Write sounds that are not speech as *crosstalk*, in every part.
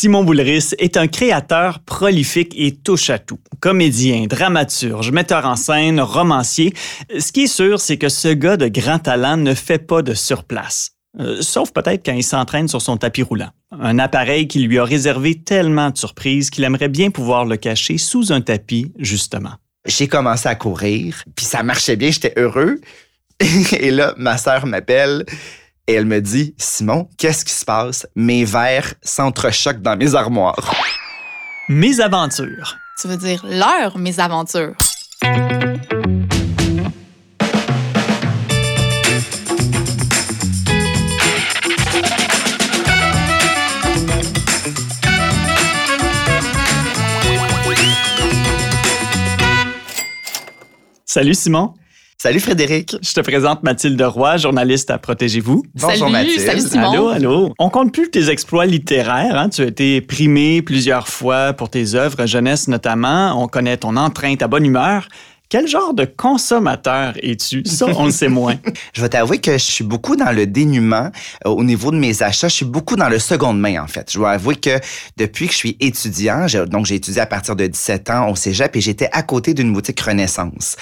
Simon Boulris est un créateur prolifique et touche-à-tout. Comédien, dramaturge, metteur en scène, romancier. Ce qui est sûr, c'est que ce gars de grand talent ne fait pas de surplace. Euh, sauf peut-être quand il s'entraîne sur son tapis roulant. Un appareil qui lui a réservé tellement de surprises qu'il aimerait bien pouvoir le cacher sous un tapis, justement. J'ai commencé à courir, puis ça marchait bien, j'étais heureux. *laughs* et là, ma sœur m'appelle et elle me dit Simon, qu'est-ce qui se passe? Mes verres s'entrechoquent dans mes armoires. Mes aventures. Tu veux dire leur mes aventures. Salut Simon. Salut Frédéric. Je te présente Mathilde Roy, journaliste à Protégez-vous. Bonjour salut, Mathilde. salut Simon. Allô, allô. On compte plus tes exploits littéraires. Hein? Tu as été primé plusieurs fois pour tes œuvres jeunesse notamment. On connaît ton entrain, ta bonne humeur. Quel genre de consommateur es-tu? Ça, on le sait moins. *laughs* Je vais t'avouer que je suis beaucoup dans le dénuement euh, au niveau de mes achats. Je suis beaucoup dans le seconde main, en fait. Je dois avouer que depuis que je suis étudiant, donc j'ai étudié à partir de 17 ans au cégep et j'étais à côté d'une boutique Renaissance.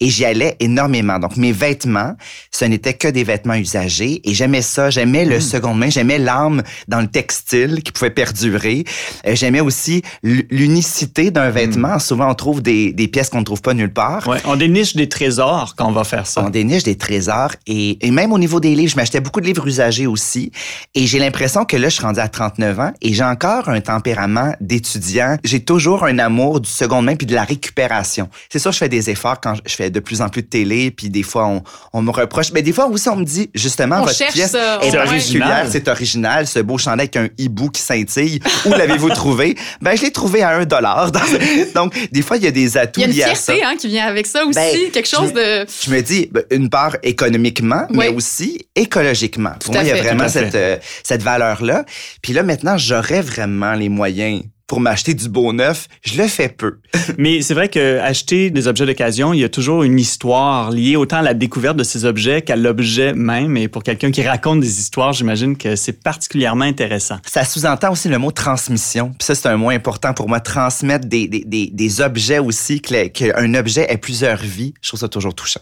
Et j'y allais énormément. Donc, mes vêtements, ce n'était que des vêtements usagés et j'aimais ça. J'aimais le seconde main. J'aimais l'âme dans le textile qui pouvait perdurer. Euh, j'aimais aussi l'unicité d'un vêtement. Souvent, on trouve des, des pièces qu'on ne trouve pas nulle part. Ouais, on déniche des trésors quand on va faire ça. On déniche des trésors et, et même au niveau des livres, je m'achetais beaucoup de livres usagés aussi. Et j'ai l'impression que là, je suis rendu à 39 ans et j'ai encore un tempérament d'étudiant. J'ai toujours un amour du seconde main puis de la récupération. C'est sûr, je fais des efforts quand je fais de plus en plus de télé puis des fois, on, on me reproche. Mais des fois aussi, on me dit, justement, On votre pièce ça, est C'est original. particulière, c'est original, ce beau chandail avec un hibou qui scintille. Où l'avez-vous trouvé? Ben, je l'ai trouvé à un dollar. *laughs* Donc, des fois, il y a des atouts Il y a une fierté hein, qui vient avec ça aussi. Ben, quelque chose de. Je me dis, ben, une part économiquement, mais aussi écologiquement. Pour Tout moi, il y a vraiment cette, euh, cette valeur-là. Puis là, maintenant, j'aurais vraiment les moyens pour m'acheter du beau neuf. Je le fais peu. *laughs* Mais c'est vrai que acheter des objets d'occasion, il y a toujours une histoire liée autant à la découverte de ces objets qu'à l'objet même. Et pour quelqu'un qui raconte des histoires, j'imagine que c'est particulièrement intéressant. Ça sous-entend aussi le mot transmission. Puis ça, c'est un mot important pour moi. Transmettre des, des, des, des objets aussi, qu'un objet ait plusieurs vies. Je trouve ça toujours touchant.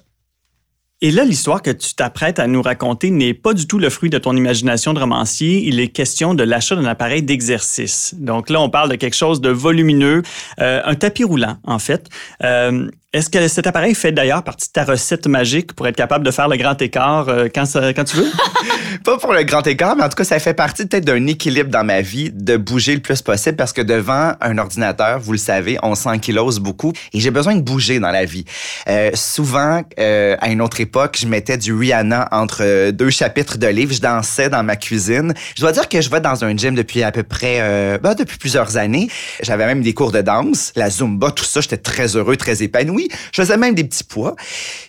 Et là, l'histoire que tu t'apprêtes à nous raconter n'est pas du tout le fruit de ton imagination de romancier. Il est question de l'achat d'un appareil d'exercice. Donc là, on parle de quelque chose de volumineux, euh, un tapis roulant, en fait. Euh, Est-ce que cet appareil fait d'ailleurs partie de ta recette magique pour être capable de faire le grand écart euh, quand, tu veux? *laughs* Pas pour le grand écart, mais en tout cas, ça fait partie peut-être d'un équilibre dans ma vie de bouger le plus possible parce que devant un ordinateur, vous le savez, on s'ankylose beaucoup et j'ai besoin de bouger dans la vie. Euh, souvent, euh, à une autre époque, je mettais du Rihanna entre deux chapitres de livres, je dansais dans ma cuisine. Je dois dire que je vais dans un gym depuis à peu près, euh, ben, depuis plusieurs années. J'avais même des cours de danse, la Zumba, tout ça, j'étais très heureux, très épanoui. Je faisais même des petits poids.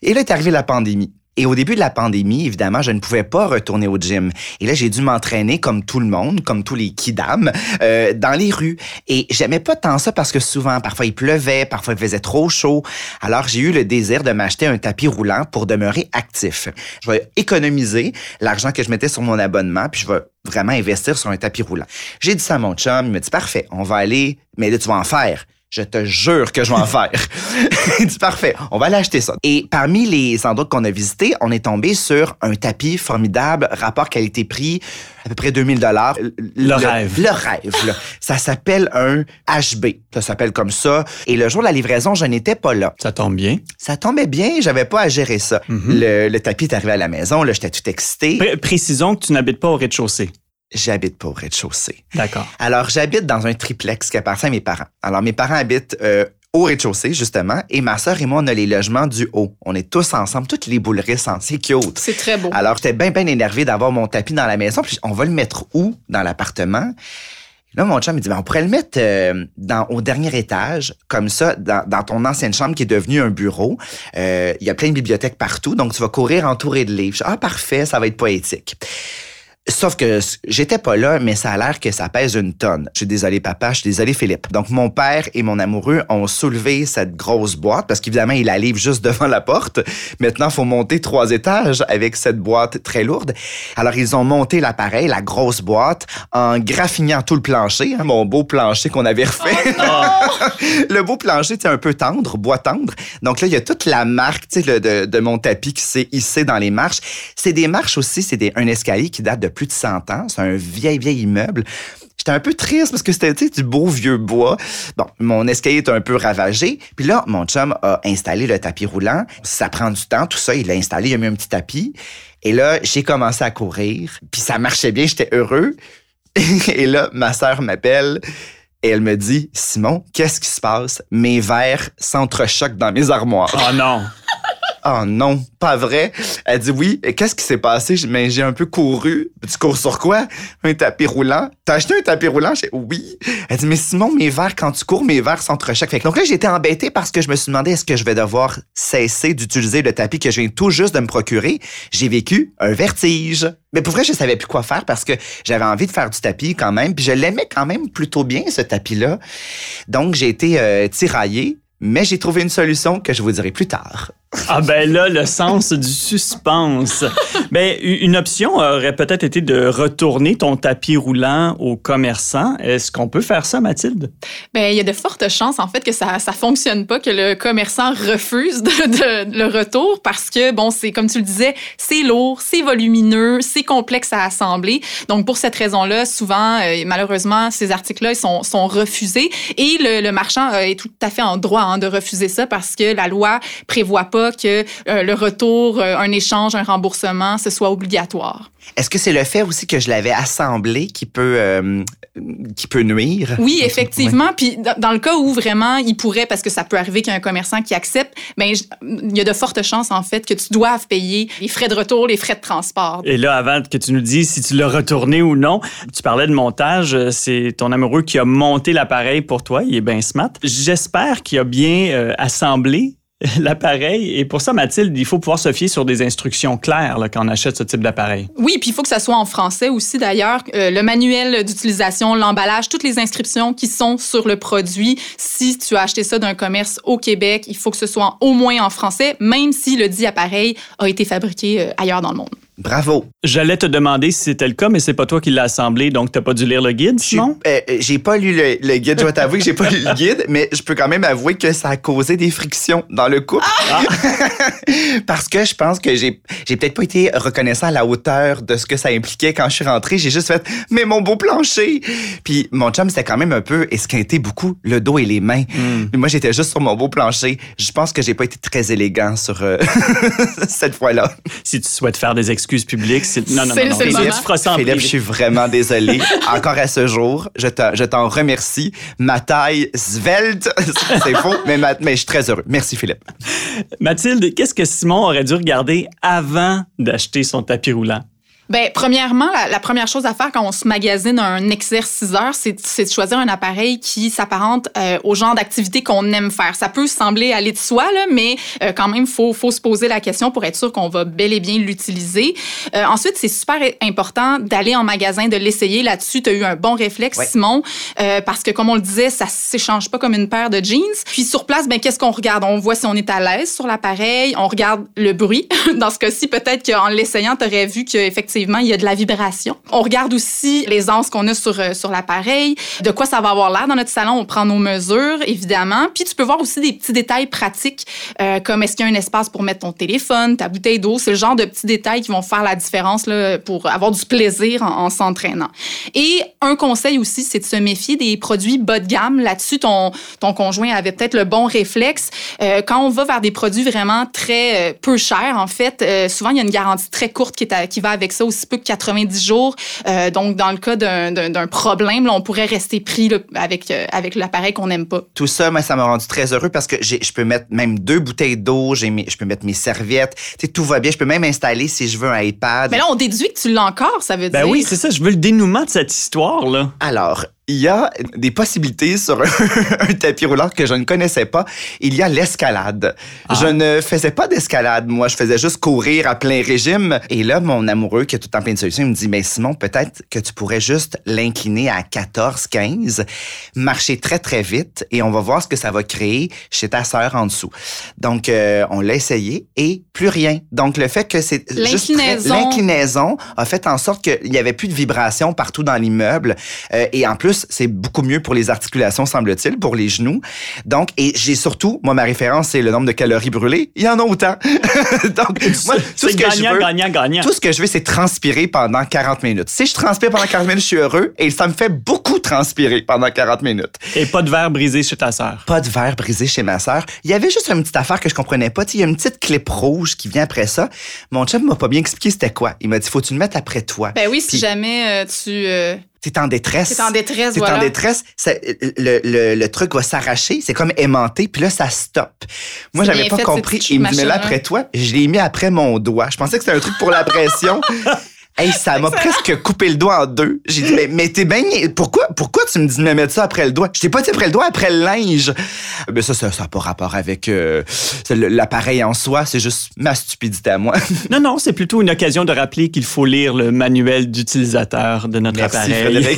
Et là est arrivée la pandémie. Et au début de la pandémie, évidemment, je ne pouvais pas retourner au gym. Et là, j'ai dû m'entraîner comme tout le monde, comme tous les kidam, euh, dans les rues. Et j'aimais pas tant ça parce que souvent, parfois il pleuvait, parfois il faisait trop chaud. Alors, j'ai eu le désir de m'acheter un tapis roulant pour demeurer actif. Je vais économiser l'argent que je mettais sur mon abonnement, puis je vais vraiment investir sur un tapis roulant. J'ai dit ça à mon chum, il me dit parfait, on va aller, mais là tu vas en faire. Je te jure que je vais en faire. *laughs* Il dit parfait, on va aller acheter ça. Et parmi les endroits qu'on a visités, on est tombé sur un tapis formidable, rapport qualité-prix, à peu près 2000 dollars. Le rêve. Le rêve. là. Ça s'appelle un HB. Ça s'appelle comme ça. Et le jour de la livraison, je n'étais pas là. Ça tombe bien. Ça tombait bien, j'avais pas à gérer ça. le, le tapis est arrivé à la maison, là, j'étais tout excité. Pré- précisons que tu n'habites pas au rez-de-chaussée. J'habite pas au rez-de-chaussée. D'accord. Alors, j'habite dans un triplex qui appartient à mes parents. Alors, mes parents habitent euh, au rez-de-chaussée, justement, et ma sœur et moi, on a les logements du haut. On est tous ensemble, toutes les bouleries ensemble. C'est cute. C'est très beau. Alors, j'étais bien, bien énervé d'avoir mon tapis dans la maison. Puis, on va le mettre où? Dans l'appartement? Là, mon chum me dit, ben, on pourrait le mettre euh, dans, au dernier étage, comme ça, dans, dans ton ancienne chambre qui est devenue un bureau. Euh, Il y a plein de bibliothèques partout, donc tu vas courir entouré de livres. Je dis, ah, parfait, ça va être poétique. Sauf que j'étais pas là, mais ça a l'air que ça pèse une tonne. Je suis désolé, papa. Je suis désolé, Philippe. Donc, mon père et mon amoureux ont soulevé cette grosse boîte parce qu'évidemment, il la livre juste *laughs* devant la porte. Maintenant, faut monter trois étages avec cette boîte très lourde. Alors, ils ont monté l'appareil, la grosse boîte, en graffinant tout le plancher, hein, mon beau plancher qu'on avait refait. *laughs* le beau plancher, c'est un peu tendre, bois tendre. Donc là, il y a toute la marque tu sais, le- de, de mon tapis qui s'est hissé dans les marches. C'est des marches aussi, c'est un escalier qui date de plus de 100 ans. C'est un vieil, vieil immeuble. J'étais un peu triste parce que c'était du beau vieux bois. Bon, mon escalier est un peu ravagé. Puis là, mon chum a installé le tapis roulant. Ça prend du temps, tout ça. Il l'a installé, il a mis un petit tapis. Et là, j'ai commencé à courir. Puis ça marchait bien, j'étais heureux. *laughs* Et là, ma sœur m'appelle et elle me dit Simon, qu'est-ce qui se passe? Mes verres s'entrechoquent dans mes armoires. Oh non. Oh non, pas vrai. Elle dit oui. Qu'est-ce qui s'est passé? Mais j'ai un peu couru. Tu cours sur quoi? Un tapis roulant. T'as acheté un tapis roulant? J'ai oui. Elle dit, mais Simon, mes verres, quand tu cours, mes verres s'entrechoquent. Donc là, j'étais embêtée parce que je me suis demandé est-ce que je vais devoir cesser d'utiliser le tapis que je viens tout juste de me procurer? J'ai vécu un vertige. Mais pour vrai, je savais plus quoi faire parce que j'avais envie de faire du tapis quand même. Puis je l'aimais quand même plutôt bien, ce tapis-là. Donc, j'ai été euh, tiraillée. Mais j'ai trouvé une solution que je vous dirai plus tard. Ah ben là, le sens du suspense. Ben, une option aurait peut-être été de retourner ton tapis roulant au commerçant. Est-ce qu'on peut faire ça, Mathilde? Ben, il y a de fortes chances, en fait, que ça ça fonctionne pas, que le commerçant refuse le retour parce que, bon, c'est comme tu le disais, c'est lourd, c'est volumineux, c'est complexe à assembler. Donc, pour cette raison-là, souvent, euh, malheureusement, ces articles-là sont, sont refusés et le, le marchand euh, est tout à fait en droit hein, de refuser ça parce que la loi prévoit pas que euh, le retour, euh, un échange, un remboursement, ce soit obligatoire. Est-ce que c'est le fait aussi que je l'avais assemblé qui peut, euh, qui peut nuire? Oui, effectivement. Puis dans dans le cas où vraiment il pourrait, parce que ça peut arriver qu'il y a un commerçant qui accepte, ben je- il y a de fortes chances en fait que tu doives payer les frais de retour, les frais de transport. Et là, avant que tu nous dises si tu l'as retourné ou non, tu parlais de montage. C'est ton amoureux qui a monté l'appareil pour toi. Il est bien smart. J'espère qu'il a bien euh, assemblé *laughs* l'appareil. Et pour ça, Mathilde, il faut pouvoir se fier sur des instructions claires quand on achète ce type d'appareil. Oui, puis il faut que ça soit en français aussi d'ailleurs. Euh, le manuel d'utilisation, l'emballage, toutes les inscriptions qui sont sur le produit. Si tu as acheté ça d'un commerce au Québec, il faut que ce soit au moins en français, même si le dit appareil a été fabriqué euh, ailleurs dans le monde. Bravo. J'allais te demander si c'était le cas, mais c'est pas toi qui l'as assemblé, donc t'as pas dû lire le guide, J'ai Simon? euh, j'ai pas lu le, le guide, je vais t'avouer que j'ai pas lu le guide, mais je peux quand même avouer que ça a causé des frictions dans le couple. *laughs* Parce que je pense que j'ai j'ai peut-être pas été reconnaissant à la hauteur de ce que ça impliquait quand je suis rentré. J'ai juste fait « Mais mon beau plancher! » Puis mon chum, c'était quand même un peu esquinté beaucoup, le dos et les mains. Mais moi, j'étais juste sur mon beau plancher. Je pense que j'ai pas été très élégant sur euh, *laughs* cette fois-là. Si tu souhaites faire des excuses publiques, c'est... Non, non, non, non. c'est le Tu moment. feras ça en Philippe, privé. je suis vraiment désolé. *laughs* Encore à ce jour, je t'en je t'en remercie. Ma taille svelte, c'est faux, mais, ma- mais je suis très heureux. Merci, Philippe. Mathilde, qu'est-ce que Simon aurait dû regarder avant d'acheter son tapis roulant? Ben, premièrement, la, la première chose à faire quand on se magasine un exerciceur, c'est c'est de choisir un appareil qui s'apparente euh, au genre d'activité qu'on aime faire. Ça peut sembler aller de soi, là, mais euh, quand même, faut, faut se poser la question pour être sûr qu'on va bel et bien l'utiliser. Euh, ensuite, c'est super important d'aller en magasin, de l'essayer. Là-dessus, tu as eu un bon réflexe, Ouais. Simon, parce que comme on le disait, ça s'échange pas comme une paire de jeans. Puis sur place, ben qu'est-ce qu'on regarde? On voit si on est à l'aise sur l'appareil, on regarde le bruit. *laughs* Dans ce cas-ci, peut-être qu'en l'essayant, tu aurais vu qu'effectivement, il y a de la vibration. On regarde aussi les qu'on a sur, euh, sur l'appareil, de quoi ça va avoir l'air dans notre salon. On prend nos mesures, évidemment. Puis tu peux voir aussi des petits détails pratiques, euh, comme est-ce qu'il y a un espace pour mettre ton téléphone, ta bouteille d'eau. C'est le genre de petits détails qui vont faire la différence là, pour avoir du plaisir en, en s'entraînant. Et un conseil aussi, c'est de se méfier des produits bas de gamme. Là-dessus, ton, ton conjoint avait peut-être le bon réflexe. Euh, quand on va vers des produits vraiment très peu chers, en fait, souvent, il y a une garantie très courte qui, est qui va avec ça, aussi peu que 90 jours. Euh, donc, dans le cas d'un- problème, là, on pourrait rester pris là, avec, euh, avec l'appareil qu'on n'aime pas. Tout ça, moi, ça m'a rendu très heureux parce que j'ai- je peux mettre même deux bouteilles d'eau, je peux mettre mes serviettes. Tu sais, tout va bien. Je peux même installer, si je veux, un iPad. Mais là, on déduit que tu l'as encore, ça veut Ben dire. oui, c'est ça. Je veux le dénouement de cette histoire-là. Alors, il y a des possibilités sur *laughs* un tapis roulant que je ne connaissais pas. Il y a l'escalade. Ah. Je ne faisais pas d'escalade. Moi, je faisais juste courir à plein régime. Et là, mon amoureux, qui a tout le temps plein de solutions, il me dit, mais Simon, peut-être que tu pourrais juste l'incliner à 14, 15, marcher très, très vite et on va voir ce que ça va créer chez ta sœur en dessous. Donc, euh, on l'a essayé et plus rien. Donc, le fait que c'est juste très- L'inclinaison. l'inclinaison a fait en sorte qu'il n'y avait plus de vibrations partout dans l'immeuble. Euh, et en plus, c'est beaucoup mieux pour les articulations, semble-t-il, pour les genoux. Donc, et j'ai surtout, moi, ma référence, c'est le nombre de calories brûlées. Il y en a autant. *laughs* Donc, moi, tout ce que je gagnant, veux, gagnant, gagnant. tout ce que je veux, c'est transpirer pendant 40 minutes. Si je transpire pendant 40 minutes, je suis heureux et ça me fait beaucoup transpirer pendant 40 minutes. Et pas de verre brisé chez ta sœur. Pas de verre brisé chez ma sœur. Il y avait juste une petite affaire que je comprenais pas. Tu sais, Il y a une petite clip rouge qui vient après ça. Mon chum m'a pas bien expliqué c'était quoi. Il m'a dit, faut que tu le mettes après toi. Ben oui, si jamais euh, tu euh, T'es en détresse. es en détresse, T'es voilà. en détresse, ça- le, le, le truc va s'arracher, c'est comme aimanté, puis là, ça stoppe. Moi, j'avais pas fait, compris. Il me mais là, après toi, je l'ai mis après mon doigt. Je pensais que c'était un truc pour la pression. *laughs* Hey, ça m'a presque coupé le doigt en deux. J'ai dit, mais, mais t'es bien. Pourquoi, pourquoi tu me dis de me mettre ça après le doigt? Je t'ai pas dit après le doigt, après le linge. Mais ça, ça n'a pas rapport avec euh, l'appareil en soi. C'est juste ma stupidité à moi. *laughs* Non, non, c'est plutôt une occasion de rappeler qu'il faut lire le manuel d'utilisateur de notre Merci, appareil. *laughs*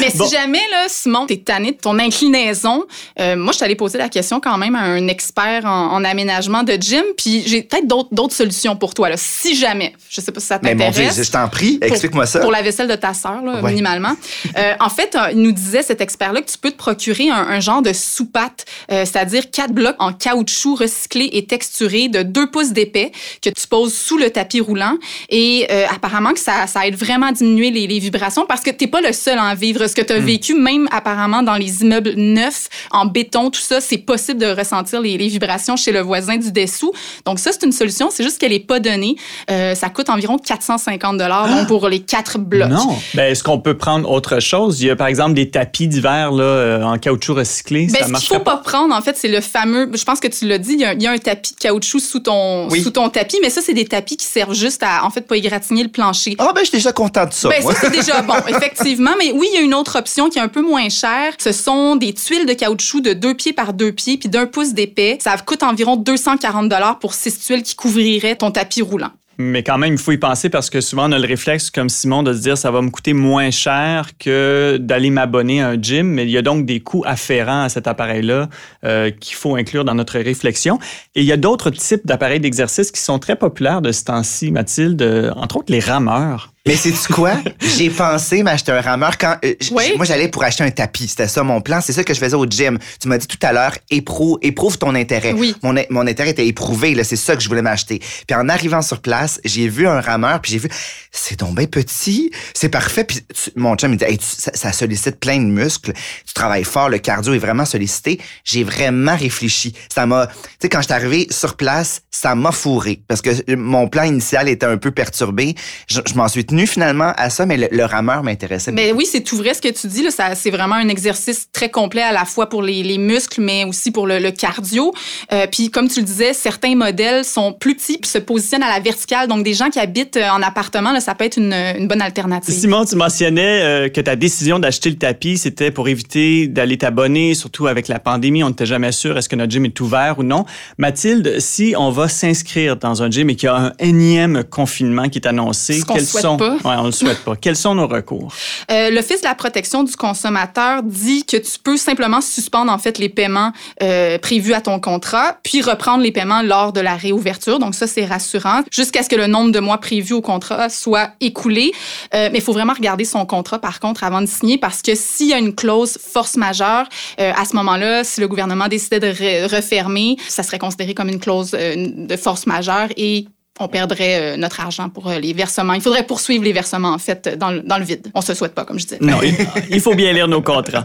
Mais si jamais, là, Simon, t'es tanné de ton inclinaison, euh, moi, je t'allais poser la question quand même à un expert en, en aménagement de gym, puis j'ai peut-être d'autres solutions pour toi, là, si jamais. Je sais pas si ça t'intéresse. Je t'en prie, explique-moi ça. Pour la vaisselle de ta sœur, là, Ouais. minimalement. Euh, en fait, euh, il nous disait, cet expert-là, que tu peux te procurer un, un genre de soupatte, euh, c'est-à-dire quatre blocs en caoutchouc recyclé et texturé de 2 pouces d'épais que tu poses sous le tapis roulant. Et euh, apparemment que ça, ça aide vraiment à diminuer les, les vibrations parce que t'es pas le seul à en vivre. Ce que tu as vécu, même apparemment dans les immeubles neufs, en béton, tout ça, c'est possible de ressentir les, les vibrations chez le voisin du dessous. Donc ça, c'est une solution. C'est juste qu'elle est pas donnée. Euh, ça coûte environ 450 dollars donc pour les quatre blocs. Non. Ben, est-ce qu'on peut prendre autre chose? Il y a par exemple des tapis d'hiver là, euh, en caoutchouc recyclé. Ben, ça ce qu'il marcherait faut pas prendre, en fait, c'est le fameux. Je pense que tu l'as dit, il y, a, il y a un tapis de caoutchouc sous ton, Oui. sous ton tapis, mais ça, c'est des tapis qui servent juste à, en fait, pas égratigner le plancher. Ah, ben, je suis déjà content de ça. Ben, ça, c'est déjà *laughs* bon, effectivement. Mais oui, il y a une autre option qui est un peu moins chère. Ce sont des tuiles de caoutchouc de deux pieds par deux pieds, puis d'un pouce d'épais. Ça coûte environ 240 pour six tuiles qui couvriraient ton tapis roulant. Mais quand même, il faut y penser parce que souvent, on a le réflexe, comme Simon, de se dire ça va me coûter moins cher que d'aller m'abonner à un gym. Mais il y a donc des coûts afférents à cet appareil-là euh, qu'il faut inclure dans notre réflexion. Et il y a d'autres types d'appareils d'exercice qui sont très populaires de ce temps-ci, Mathilde, euh, entre autres les rameurs. Mais sais-tu quoi? J'ai pensé m'acheter un rameur quand. euh, Oui. Moi, j'allais pour acheter un tapis. C'était ça mon plan. C'est ça que je faisais au gym. Tu m'as dit tout à l'heure, éprouve, éprouve ton intérêt. Oui. Mon, mon intérêt était éprouvé. là. C'est ça que je voulais m'acheter. Puis en arrivant sur place, j'ai vu un rameur. Puis j'ai vu, c'est donc bien petit. C'est parfait. Puis tu- mon chum, il dit, Hey, tu- ça, ça sollicite plein de muscles. Tu travailles fort. Le cardio est vraiment sollicité. J'ai vraiment réfléchi. Ça m'a. Tu sais, quand je suis arrivé sur place, ça m'a fourré. Parce que mon plan initial était un peu perturbé. Je, je m'en suis tenu finalement à ça, mais le, le rameur m'intéressait. Mais oui, c'est tout vrai ce que tu dis. Là, ça, c'est vraiment un exercice très complet à la fois pour les, les muscles, mais aussi pour le, le cardio. Euh, puis comme tu le disais, certains modèles sont plus petits puis se positionnent à la verticale. Donc des gens qui habitent euh, en appartement, là, ça peut être une, une bonne alternative. Simon, tu mentionnais euh, que ta décision d'acheter le tapis, c'était pour éviter d'aller t'abonner, surtout avec la pandémie. On n'était jamais sûr est-ce que notre gym est ouvert ou non. Mathilde, si on va s'inscrire dans un gym et qu'il y a un énième confinement qui est annoncé, Ce quels sont pas. Ouais, on le souhaite pas. Quels sont nos recours? Euh, L'Office de la protection du consommateur dit que tu peux simplement suspendre en fait les paiements euh, prévus à ton contrat, puis reprendre les paiements lors de la réouverture. Donc ça, c'est rassurant, jusqu'à ce que le nombre de mois prévus au contrat soit écoulé. Euh, mais il faut vraiment regarder son contrat, par contre, avant de signer, parce que s'il y a une clause force majeure, à ce moment-là, si le gouvernement décidait de re- refermer, ça serait considéré comme une clause de force majeure et on perdrait euh, notre argent pour euh, les versements. Il faudrait poursuivre les versements, en fait, dans le, dans le vide. On se souhaite pas, comme je disais. Non, il, il faut bien lire nos contrats.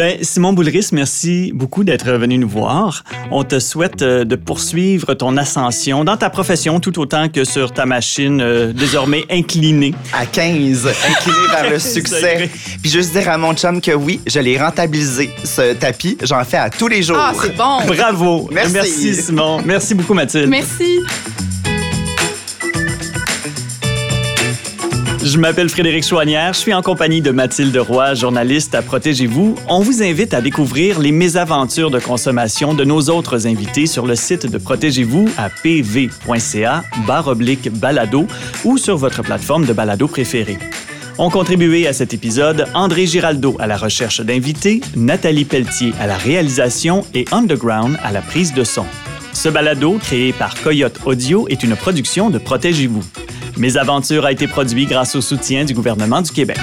Ben, Simon Boulris, merci beaucoup d'être venu nous voir. On te souhaite euh, de poursuivre ton ascension dans ta profession tout autant que sur ta machine euh, désormais inclinée. À 15, incliné vers le *laughs* succès. Puis juste dire à mon chum que oui, je l'ai rentabilisé, ce tapis. J'en fais à tous les jours. Ah, c'est bon. Bravo. Merci. Simon. Merci beaucoup, Mathilde. Merci. Je m'appelle Frédéric Chouanière, je suis en compagnie de Mathilde Roy, journaliste à Protégez-vous. On vous invite à découvrir les mésaventures de consommation de nos autres invités sur le site de Protégez-vous à pv.ca balado ou sur votre plateforme de balado préférée. Ont contribué à cet épisode André Giraldo à la recherche d'invités, Nathalie Pelletier à la réalisation et Underground à la prise de son. Ce balado, créé par Coyote Audio, est une production de Protégez-vous. Mes aventures a été produit grâce au soutien du gouvernement du Québec.